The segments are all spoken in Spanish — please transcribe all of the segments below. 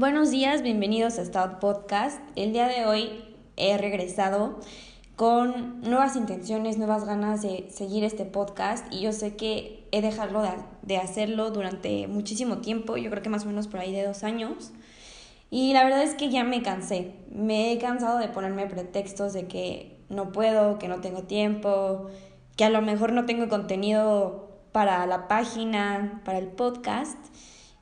Buenos días, bienvenidos a Stout Podcast. El día de hoy he regresado con nuevas intenciones, nuevas ganas de seguir este podcast y yo sé que he dejado de, hacerlo durante muchísimo tiempo, yo creo que más o menos por ahí de dos años. Y la verdad es que ya me cansé, me he cansado de ponerme pretextos de que no puedo, que no tengo tiempo, que a lo mejor no tengo contenido para la página, para el podcast.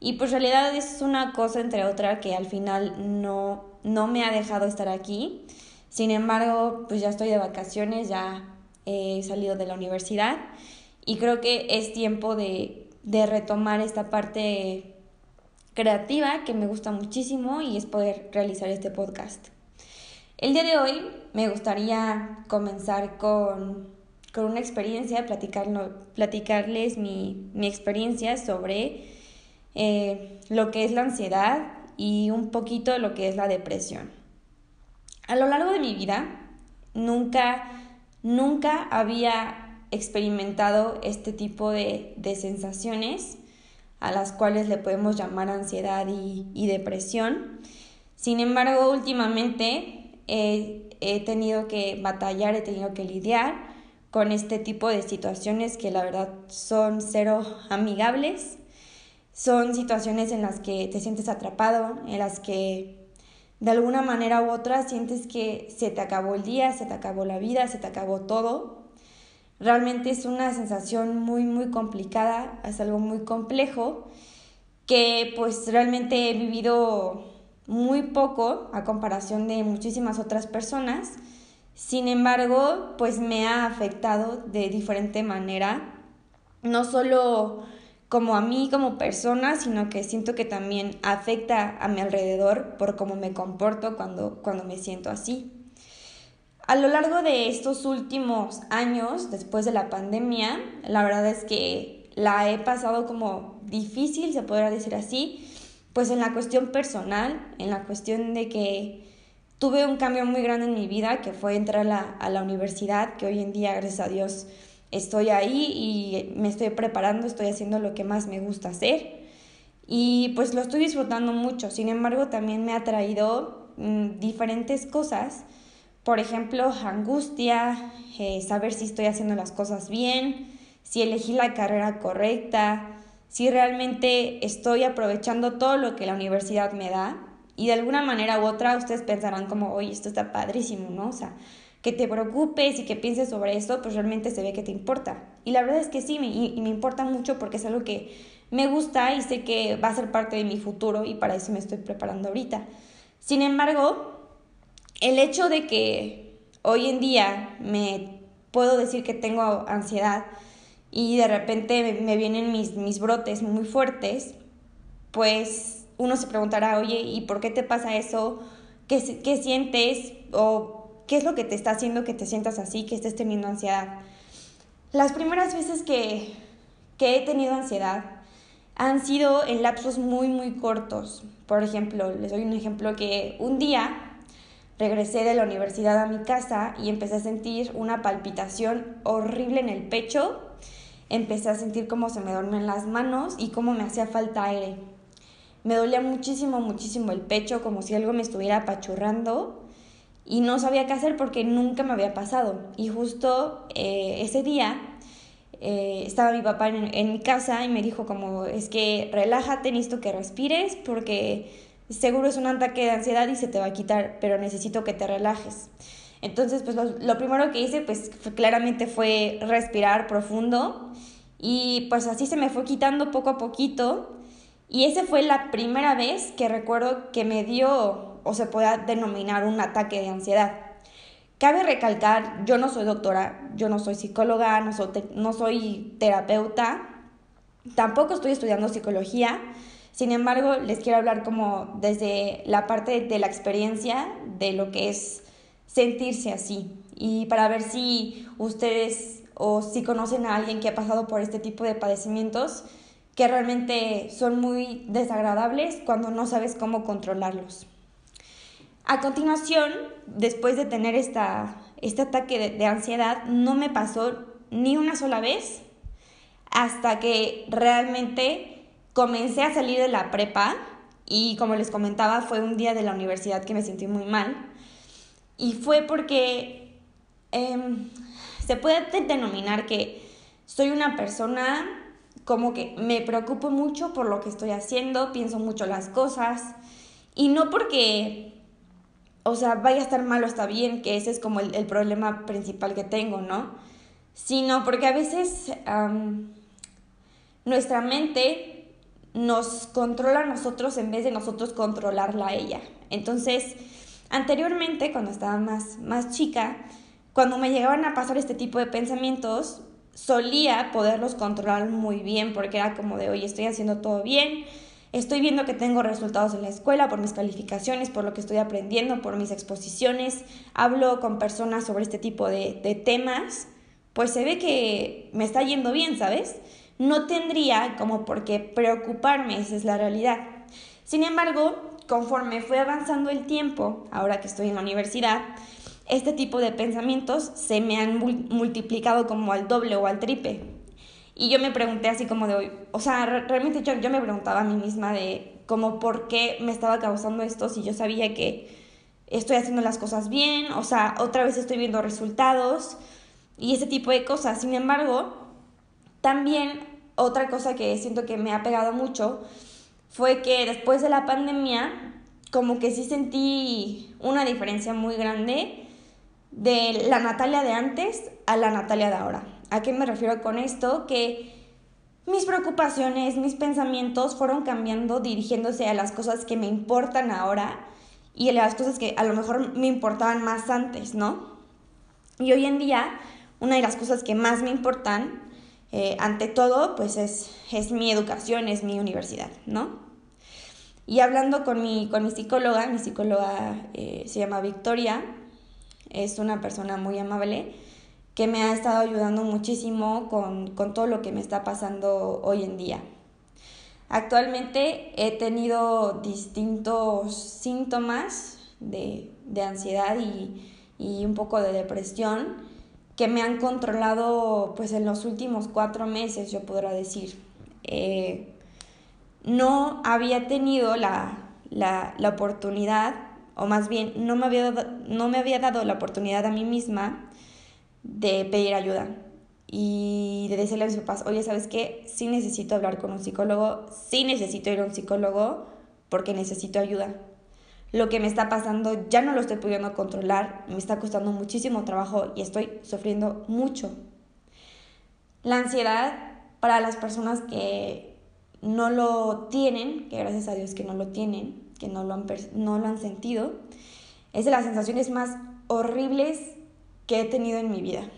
Y pues realidad es una cosa entre otra que al final no, no me ha dejado estar aquí. Sin embargo, pues ya estoy de vacaciones, ya he salido de la universidad y creo que es tiempo de, de retomar esta parte creativa que me gusta muchísimo y es poder realizar este podcast. El día de hoy me gustaría comenzar con, con una experiencia, platicarles mi, mi experiencia sobre eh, lo que es la ansiedad y un poquito lo que es la depresión. A lo largo de mi vida, nunca, nunca había experimentado este tipo de, sensaciones a las cuales le podemos llamar ansiedad y, depresión. Sin embargo, últimamente he tenido que batallar, he tenido que lidiar con este tipo de situaciones que la verdad son cero amigables son situaciones en las que te sientes atrapado, en las que de alguna manera u otra sientes que se te acabó el día, se te acabó la vida, se te acabó todo. Realmente es una sensación muy, muy complicada, es algo muy complejo que pues realmente he vivido muy poco a comparación de muchísimas otras personas. Sin embargo, pues me ha afectado de diferente manera, no solo como a mí como persona, sino que siento que también afecta a mi alrededor por cómo me comporto cuando, cuando me siento así. A lo largo de estos últimos años, después de la pandemia, la verdad es que la he pasado como difícil, se podría decir así, pues en la cuestión personal, en la cuestión de que tuve un cambio muy grande en mi vida, que fue entrar a la, a la universidad, que hoy en día, gracias a Dios, estoy ahí y me estoy preparando, estoy haciendo lo que más me gusta hacer y pues lo estoy disfrutando mucho. Sin embargo, también me ha traído mm, diferentes cosas, por ejemplo, angustia, eh, saber si estoy haciendo las cosas bien, si elegí la carrera correcta, si realmente estoy aprovechando todo lo que la universidad me da. Y de alguna manera u otra ustedes pensarán como, oye, esto está padrísimo, ¿no? O sea, que te preocupes y que pienses sobre esto, pues realmente se ve que te importa. Y la verdad es que sí, me, y me importa mucho porque es algo que me gusta y sé que va a ser parte de mi futuro y para eso me estoy preparando ahorita. Sin embargo, el hecho de que hoy en día me puedo decir que tengo ansiedad y de repente me vienen mis, mis brotes muy fuertes, pues uno se preguntará, oye, ¿y por qué te pasa eso? ¿Qué, qué sientes? O ¿Qué es lo que te está haciendo que te sientas así, que estés teniendo ansiedad? Las primeras veces que, que he tenido ansiedad han sido en lapsos muy, muy cortos. Por ejemplo, les doy un ejemplo que un día regresé de la universidad a mi casa y empecé a sentir una palpitación horrible en el pecho. Empecé a sentir cómo se me dormían las manos y cómo me hacía falta aire. Me dolía muchísimo, muchísimo el pecho, como si algo me estuviera apachurrando y no sabía qué hacer porque nunca me había pasado. Y justo eh, ese día eh, estaba mi papá en, en, mi casa y me dijo como, es que relájate, necesito que respires porque seguro es un ataque de ansiedad y se te va a quitar, pero necesito que te relajes. Entonces, pues lo, primero que hice, pues claramente fue respirar profundo y pues así se me fue quitando poco a poquito. Y esa fue la primera vez que recuerdo que me dio o se pueda denominar un ataque de ansiedad. Cabe recalcar, yo no soy doctora, yo no soy psicóloga, no soy, no soy terapeuta, tampoco estoy estudiando psicología, sin embargo, les quiero hablar como desde la parte de la experiencia de lo que es sentirse así y para ver si ustedes o si conocen a alguien que ha pasado por este tipo de padecimientos que realmente son muy desagradables cuando no sabes cómo controlarlos. A continuación, después de tener esta, este ataque de, ansiedad, no me pasó ni una sola vez hasta que realmente comencé a salir de la prepa y como les comentaba, fue un día de la universidad que me sentí muy mal. Y fue porque em, se puede denominar que soy una persona como que me preocupo mucho por lo que estoy haciendo, pienso mucho las cosas. Y no porque, o sea, vaya a estar mal o está bien, que ese es como el, problema principal que tengo, ¿no? Sino porque a veces nuestra mente nos controla a nosotros en vez de nosotros controlarla a ella. Entonces, anteriormente, cuando estaba más, más chica, cuando me llegaban a pasar este tipo de pensamientos, solía poderlos controlar muy bien porque era como de, oye, estoy haciendo todo bien, estoy viendo que tengo resultados en la escuela por mis calificaciones, por lo que estoy aprendiendo, por mis exposiciones, hablo con personas sobre este tipo de, temas, pues se ve que me está yendo bien, ¿sabes? no tendría como por qué preocuparme, esa es la realidad. Sin embargo, conforme fue avanzando el tiempo, ahora que estoy en la universidad, este tipo de pensamientos se me han multiplicado como al doble o al triple. Y yo me pregunté así como de hoy, o sea, realmente yo, yo me preguntaba a mí misma de como por qué me estaba causando esto si yo sabía que estoy haciendo las cosas bien, o sea, otra vez estoy viendo resultados y ese tipo de cosas. Sin embargo, también otra cosa que siento que me ha pegado mucho fue que después de la pandemia, como que sí sentí una diferencia muy grande de la Natalia de antes a la Natalia de ahora. ¿A qué me refiero con esto? Que mis preocupaciones, mis pensamientos fueron cambiando dirigiéndose a las cosas que me importan ahora y a las cosas que a lo mejor me importaban más antes, ¿no? Y hoy en día, una de las cosas que más me importan eh, ante todo, pues es, es mi educación, es mi universidad, ¿no? Y hablando con mi, con mi psicóloga, mi psicóloga eh, se llama Victoria, es una persona muy amable que me ha estado ayudando muchísimo con, con todo lo que me está pasando hoy en día. Actualmente he tenido distintos síntomas de, de ansiedad y, y un poco de depresión que me han controlado pues en los últimos cuatro meses, yo podría decir. Eh, no había tenido la, la, la, oportunidad, o más bien no me, había, no me había dado la oportunidad a mí misma de pedir ayuda y de decirle a mis papás, oye, ¿sabes qué? Sí necesito hablar con un psicólogo, sí necesito ir a un psicólogo porque necesito ayuda lo que me está pasando ya no lo estoy pudiendo controlar, me está costando muchísimo trabajo y estoy sufriendo mucho. La ansiedad para las personas que no lo tienen, que gracias a Dios que no lo tienen, que no lo han, no lo han sentido, es de las sensaciones más horribles que he tenido en mi vida.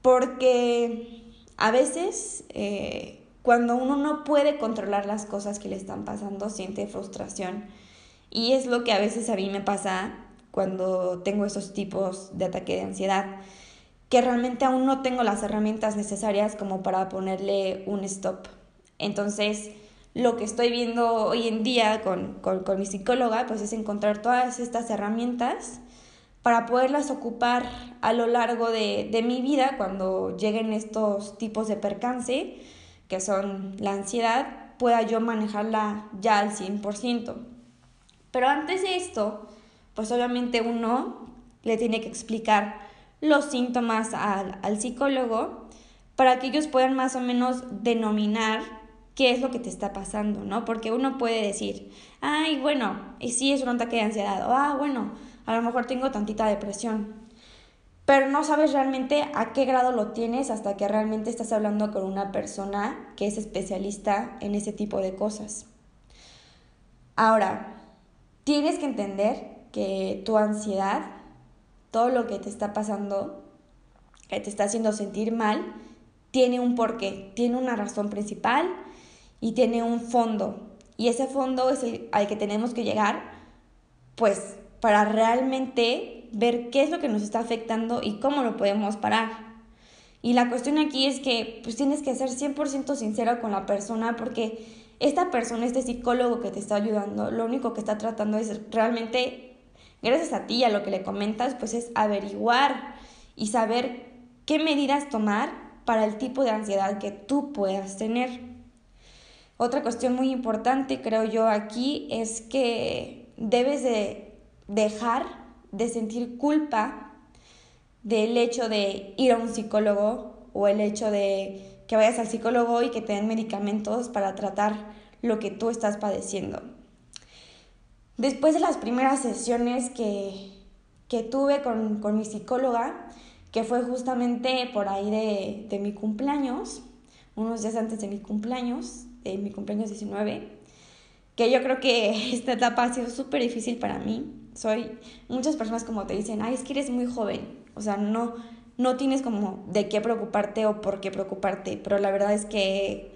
Porque a veces eh, cuando uno no puede controlar las cosas que le están pasando, siente frustración y es lo que a veces a mí me pasa cuando tengo esos tipos de ataque de ansiedad, que realmente aún no tengo las herramientas necesarias como para ponerle un stop. Entonces, lo que estoy viendo hoy en día con, mi psicóloga, pues es encontrar todas estas herramientas para poderlas ocupar a lo largo de, de mi vida cuando lleguen estos tipos de percance, que son la ansiedad, pueda yo manejarla ya al 100%. Pero antes de esto, pues obviamente uno le tiene que explicar los síntomas al, al psicólogo para que ellos puedan más o menos denominar qué es lo que te está pasando, ¿no? Porque uno puede decir, ay, bueno, y sí es un ataque de ansiedad, ah, bueno, a lo mejor tengo tantita depresión, pero no sabes realmente a qué grado lo tienes hasta que realmente estás hablando con una persona que es especialista en ese tipo de cosas. Ahora, tienes que entender que tu ansiedad, todo lo que te está pasando, que te está haciendo sentir mal, tiene un porqué, tiene una razón principal y tiene un fondo. Y ese fondo es el al que tenemos que llegar, pues, para realmente ver qué es lo que nos está afectando y cómo lo podemos parar. Y la cuestión aquí es que pues tienes que ser 100% sincero con la persona porque esta persona, este psicólogo que te está ayudando, lo único que está tratando es realmente, gracias a ti y a lo que le comentas, pues es averiguar y saber qué medidas tomar para el tipo de ansiedad que tú puedas tener. Otra cuestión muy importante, creo yo, aquí es que debes de dejar de sentir culpa del hecho de ir a un psicólogo o el hecho de que vayas al psicólogo y que te den medicamentos para tratar lo que tú estás padeciendo. Después de las primeras sesiones que, que tuve con, con, mi psicóloga, que fue justamente por ahí de, de mi cumpleaños, unos días antes de mi cumpleaños, de mi cumpleaños 19, que yo creo que esta etapa ha sido súper difícil para mí. Soy, muchas personas como te dicen, ay, es que eres muy joven, o sea, no, no tienes como de qué preocuparte o por qué preocuparte, pero la verdad es que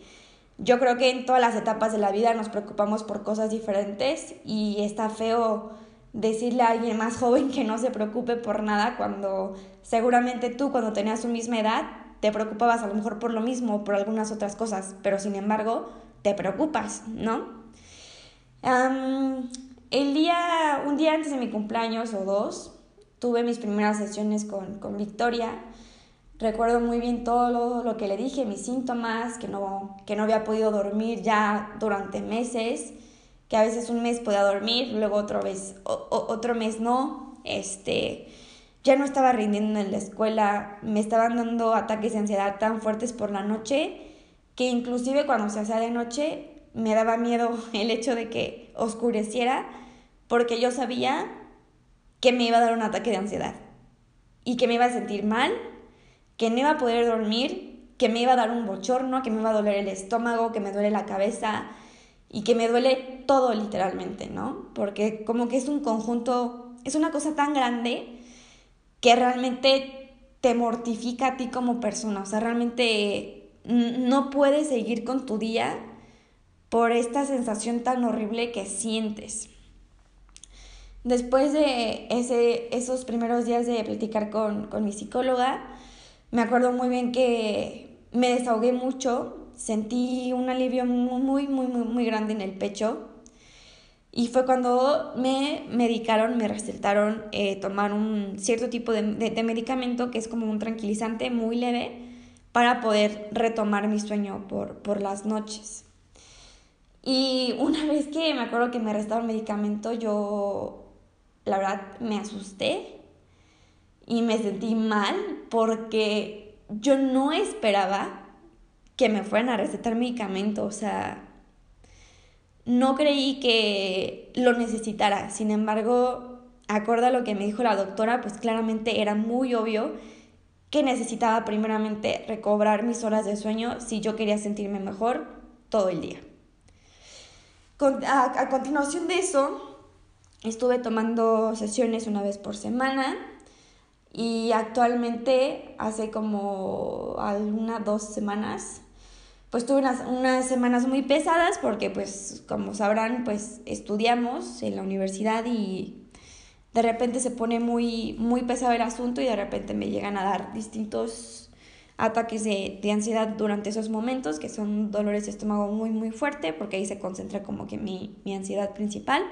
yo creo que en todas las etapas de la vida nos preocupamos por cosas diferentes y está feo decirle a alguien más joven que no se preocupe por nada cuando seguramente tú cuando tenías su misma edad te preocupabas a lo mejor por lo mismo o por algunas otras cosas, pero sin embargo te preocupas, ¿no? El día, un día antes de mi cumpleaños o dos, tuve mis primeras sesiones con, con Victoria. Recuerdo muy bien todo lo, que le dije, mis síntomas, que no, que no había podido dormir ya durante meses, que a veces un mes podía dormir, luego otro, vez, otro mes no. Este, ya no estaba rindiendo en la escuela, me estaban dando ataques de ansiedad tan fuertes por la noche que inclusive cuando se hacía de noche me daba miedo el hecho de que oscureciera porque yo sabía que me iba a dar un ataque de ansiedad y que me iba a sentir mal, que no iba a poder dormir, que me iba a dar un bochorno, que me iba a doler el estómago, que me duele la cabeza y que me duele todo literalmente, ¿no? Porque como que es un conjunto, es una cosa tan grande que realmente te mortifica a ti como persona, o sea, realmente no puedes seguir con tu día por esta sensación tan horrible que sientes. Después de ese, esos primeros días de platicar con, con mi psicóloga, me acuerdo muy bien que me desahogué mucho, sentí un alivio muy, muy, muy, muy grande en el pecho. Y fue cuando me medicaron, me recetaron eh, tomar un cierto tipo de, de, medicamento que es como un tranquilizante muy leve para poder retomar mi sueño por, por las noches. Y una vez que me acuerdo que me restaron medicamento, yo la verdad me asusté y me sentí mal porque yo no esperaba que me fueran a recetar medicamento, o sea, no creí que lo necesitara. Sin embargo, acorde a lo que me dijo la doctora, pues claramente era muy obvio que necesitaba primeramente recobrar mis horas de sueño si yo quería sentirme mejor todo el día. A, a continuación de eso, Estuve tomando sesiones una vez por semana y actualmente hace como algunas dos semanas pues tuve unas, unas, semanas muy pesadas porque pues como sabrán pues estudiamos en la universidad y de repente se pone muy, muy pesado el asunto y de repente me llegan a dar distintos ataques de, de ansiedad durante esos momentos que son dolores de estómago muy muy fuerte porque ahí se concentra como que mi, mi ansiedad principal.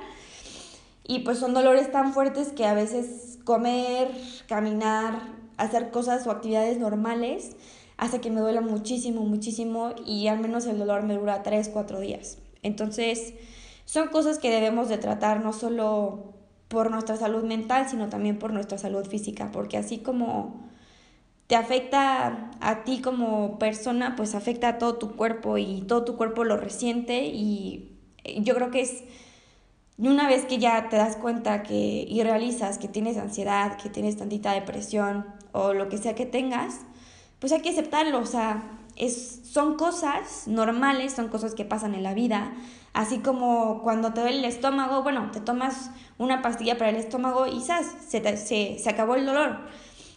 Y pues son dolores tan fuertes que a veces comer, caminar, hacer cosas o actividades normales hace que me duela muchísimo, muchísimo y al menos el dolor me dura 3, 4 días. Entonces son cosas que debemos de tratar no solo por nuestra salud mental, sino también por nuestra salud física, porque así como te afecta a ti como persona, pues afecta a todo tu cuerpo y todo tu cuerpo lo resiente y yo creo que es una vez que ya te das cuenta que y realizas que tienes ansiedad, que tienes tantita depresión o lo que sea que tengas, pues hay que aceptarlo, o sea, es, son cosas normales, son cosas que pasan en la vida, así como cuando te duele el estómago, bueno, te tomas una pastilla para el estómago y ¡zas! Se, se, se acabó el dolor.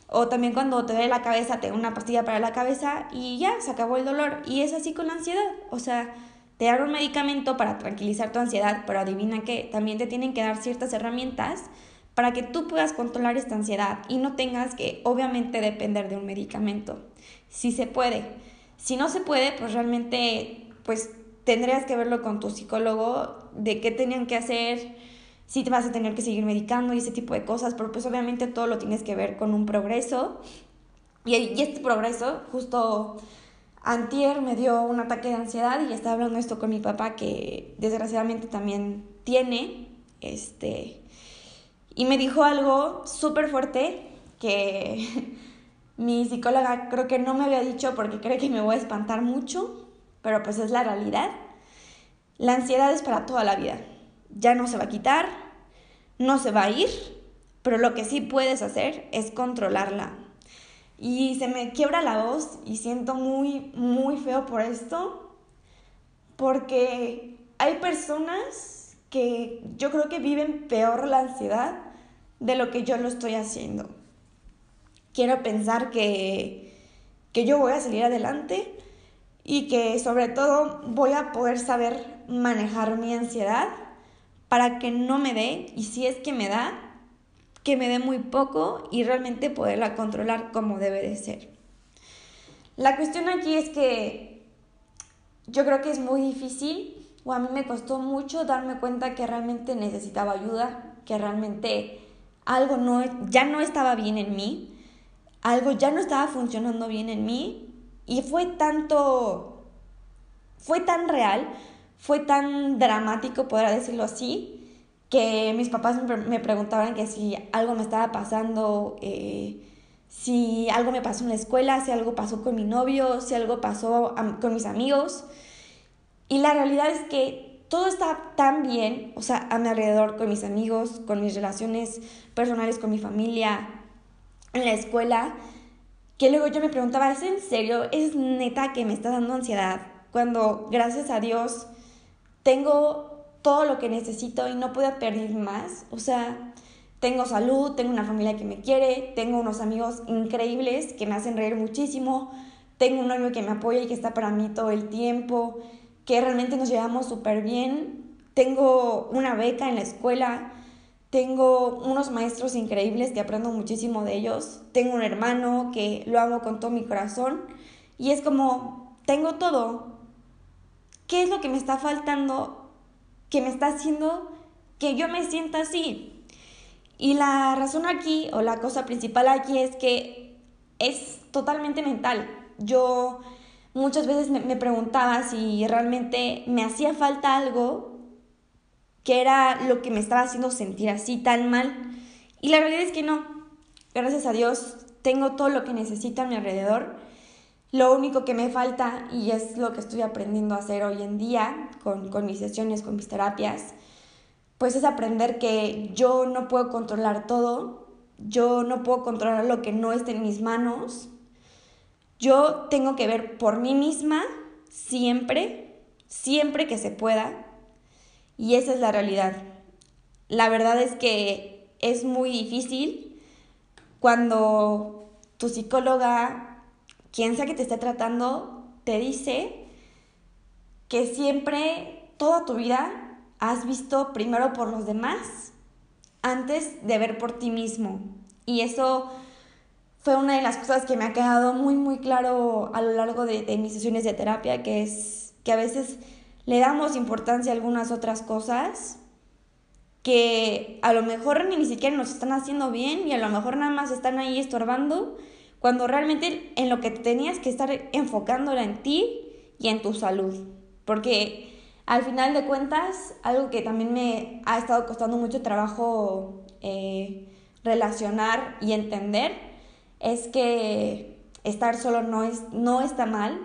O también cuando te duele la cabeza, te una pastilla para la cabeza y ya, se acabó el dolor. Y es así con la ansiedad, o sea, te dan un medicamento para tranquilizar tu ansiedad, pero adivina que también te tienen que dar ciertas herramientas para que tú puedas controlar esta ansiedad y no tengas que obviamente depender de un medicamento. Si se puede. Si no se puede, pues realmente pues tendrías que verlo con tu psicólogo de qué tenían que hacer, si te vas a tener que seguir medicando y ese tipo de cosas, pero pues obviamente todo lo tienes que ver con un progreso. Y, y este progreso justo Antier me dio un ataque de ansiedad y estaba hablando esto con mi papá que desgraciadamente también tiene, este, y me dijo algo súper fuerte que mi psicóloga creo que no me había dicho porque cree que me voy a espantar mucho, pero pues es la realidad. La ansiedad es para toda la vida. Ya no se va a quitar, no se va a ir, pero lo que sí puedes hacer es controlarla. Y se me quiebra la voz y siento muy, muy feo por esto, porque hay personas que yo creo que viven peor la ansiedad de lo que yo lo estoy haciendo. Quiero pensar que, que yo voy a salir adelante y que sobre todo voy a poder saber manejar mi ansiedad para que no me dé y si es que me da, que me dé muy poco y realmente poderla controlar como debe de ser. La cuestión aquí es que yo creo que es muy difícil o a mí me costó mucho darme cuenta que realmente necesitaba ayuda, que realmente algo no, ya no estaba bien en mí, algo ya no estaba funcionando bien en mí y fue tanto, fue tan real, fue tan dramático, podrá decirlo así, que mis papás me preguntaban que si algo me estaba pasando, eh, si algo me pasó en la escuela, si algo pasó con mi novio, si algo pasó con mis amigos. Y la realidad es que todo está tan bien, o sea, a mi alrededor, con mis amigos, con mis relaciones personales, con mi familia, en la escuela, que luego yo me preguntaba, ¿es en serio? ¿Es neta que me está dando ansiedad? Cuando, gracias a Dios, tengo todo lo que necesito y no puedo pedir más. O sea, tengo salud, tengo una familia que me quiere, tengo unos amigos increíbles que me hacen reír muchísimo, tengo un novio que me apoya y que está para mí todo el tiempo, que realmente nos llevamos súper bien, tengo una beca en la escuela, tengo unos maestros increíbles que aprendo muchísimo de ellos. Tengo un hermano que lo amo con todo mi corazón. Y es como, tengo todo. ¿Qué es lo que me está faltando? Que me está haciendo que yo me sienta así. Y la razón aquí, o la cosa principal aquí, es que es totalmente mental. Yo muchas veces me, me preguntaba si realmente me hacía falta algo que era lo que me estaba haciendo sentir así tan mal. Y la realidad es que no. Gracias a Dios tengo todo lo que necesito a mi alrededor. Lo único que me falta, y es lo que estoy aprendiendo a hacer hoy en día con, con mis sesiones, con mis terapias, pues es aprender que yo no puedo controlar todo, yo no puedo controlar lo que no esté en mis manos, yo tengo que ver por mí misma siempre, siempre que se pueda, y esa es la realidad. La verdad es que es muy difícil cuando tu psicóloga, quien sea que te esté tratando, te dice que siempre, toda tu vida, has visto primero por los demás antes de ver por ti mismo. Y eso fue una de las cosas que me ha quedado muy, muy claro a lo largo de, de mis sesiones de terapia, que es que a veces le damos importancia a algunas otras cosas que a lo mejor ni siquiera nos están haciendo bien y a lo mejor nada más están ahí estorbando, cuando realmente en lo que tenías que estar enfocando era en ti y en tu salud. Porque al final de cuentas, algo que también me ha estado costando mucho trabajo eh, relacionar y entender es que estar solo no, es, no está mal,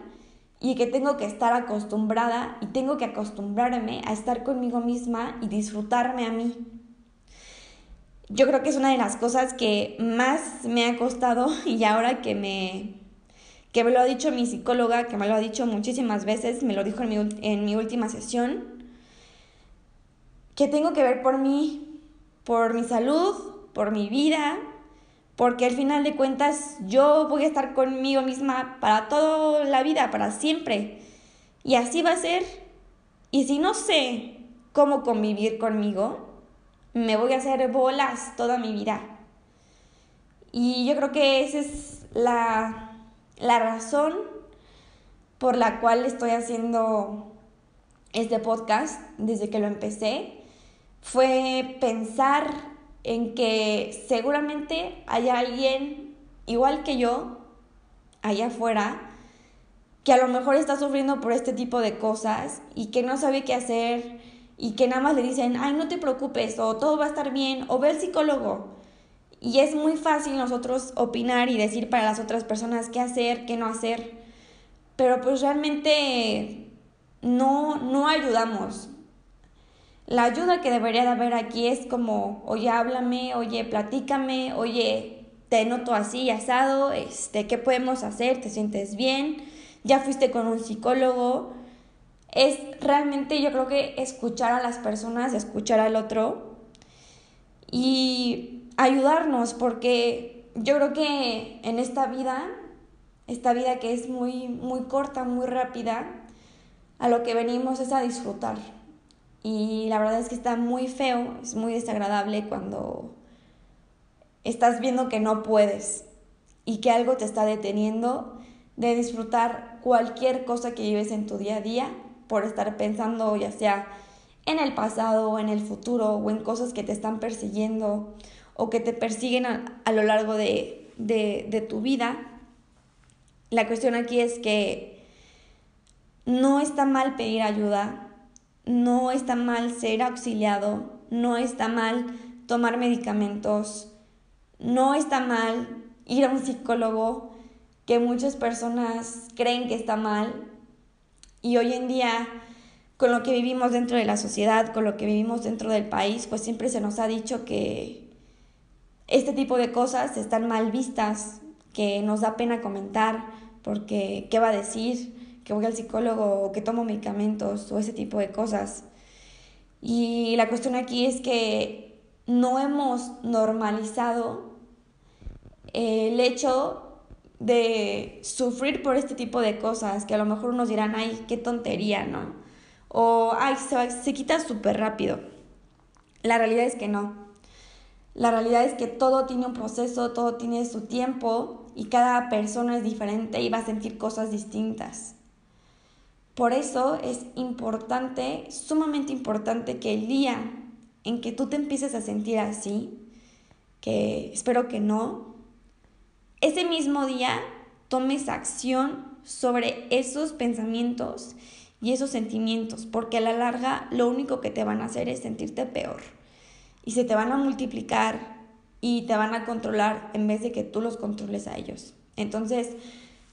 y que tengo que estar acostumbrada y tengo que acostumbrarme a estar conmigo misma y disfrutarme a mí. Yo creo que es una de las cosas que más me ha costado y ahora que me, que me lo ha dicho mi psicóloga, que me lo ha dicho muchísimas veces, me lo dijo en mi, en mi última sesión, que tengo que ver por mí, por mi salud, por mi vida, porque al final de cuentas yo voy a estar conmigo misma para toda la vida, para siempre. Y así va a ser. Y si no sé cómo convivir conmigo, me voy a hacer bolas toda mi vida. Y yo creo que esa es la, la razón por la cual estoy haciendo este podcast desde que lo empecé. Fue pensar en que seguramente hay alguien igual que yo allá afuera que a lo mejor está sufriendo por este tipo de cosas y que no sabe qué hacer y que nada más le dicen, ay, no te preocupes, o todo va a estar bien, o ve al psicólogo. Y es muy fácil nosotros opinar y decir para las otras personas qué hacer, qué no hacer, pero pues realmente no, no ayudamos. La ayuda que debería de haber aquí es como, oye, háblame, oye, platícame, oye, te noto así, asado, este, ¿qué podemos hacer? ¿Te sientes bien? ¿Ya fuiste con un psicólogo? Es realmente yo creo que escuchar a las personas, escuchar al otro y ayudarnos, porque yo creo que en esta vida, esta vida que es muy, muy corta, muy rápida, a lo que venimos es a disfrutar. Y la verdad es que está muy feo, es muy desagradable cuando estás viendo que no puedes y que algo te está deteniendo de disfrutar cualquier cosa que vives en tu día a día por estar pensando ya sea en el pasado o en el futuro o en cosas que te están persiguiendo o que te persiguen a, lo largo de, de tu vida. La cuestión aquí es que no está mal pedir ayuda, no está mal ser auxiliado, no está mal tomar medicamentos, no está mal ir a un psicólogo, que muchas personas creen que está mal. Y hoy en día, con lo que vivimos dentro de la sociedad, con lo que vivimos dentro del país, pues siempre se nos ha dicho que este tipo de cosas están mal vistas, que nos da pena comentar, porque ¿qué va a decir? que voy al psicólogo o que tomo medicamentos o ese tipo de cosas. Y la cuestión aquí es que no hemos normalizado el hecho de sufrir por este tipo de cosas, que a lo mejor nos dirán, ay, qué tontería, ¿no? O, ay, se, se quita súper rápido. La realidad es que no. La realidad es que todo tiene un proceso, todo tiene su tiempo y cada persona es diferente y va a sentir cosas distintas. Por eso es importante, sumamente importante que el día en que tú te empieces a sentir así, que espero que no, ese mismo día tomes acción sobre esos pensamientos y esos sentimientos, porque a la larga lo único que te van a hacer es sentirte peor y se te van a multiplicar y te van a controlar en vez de que tú los controles a ellos. Entonces,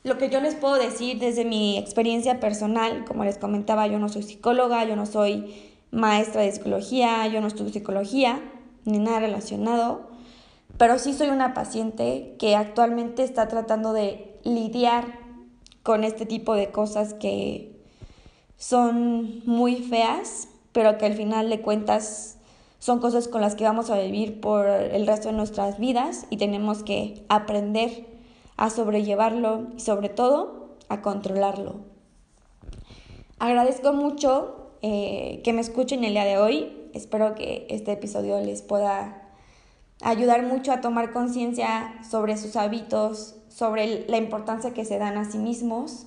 lo que yo les puedo decir desde mi experiencia personal, como les comentaba, yo no soy psicóloga, yo no soy maestra de psicología, yo no estudio psicología, ni nada relacionado, pero sí soy una paciente que actualmente está tratando de lidiar con este tipo de cosas que son muy feas, pero que al final de cuentas son cosas con las que vamos a vivir por el resto de nuestras vidas y tenemos que aprender a sobrellevarlo y sobre todo a controlarlo. Agradezco mucho eh, que me escuchen el día de hoy. Espero que este episodio les pueda ayudar mucho a tomar conciencia sobre sus hábitos, sobre la importancia que se dan a sí mismos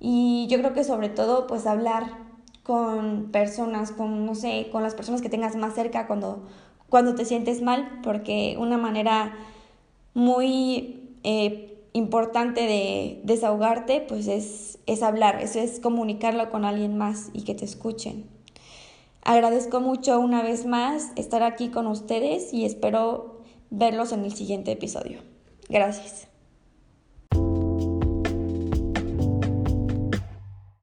y yo creo que sobre todo pues hablar con personas, con no sé, con las personas que tengas más cerca cuando, cuando te sientes mal, porque una manera muy eh, importante de desahogarte, pues es, es hablar, eso es comunicarlo con alguien más y que te escuchen. Agradezco mucho una vez más estar aquí con ustedes y espero verlos en el siguiente episodio. Gracias.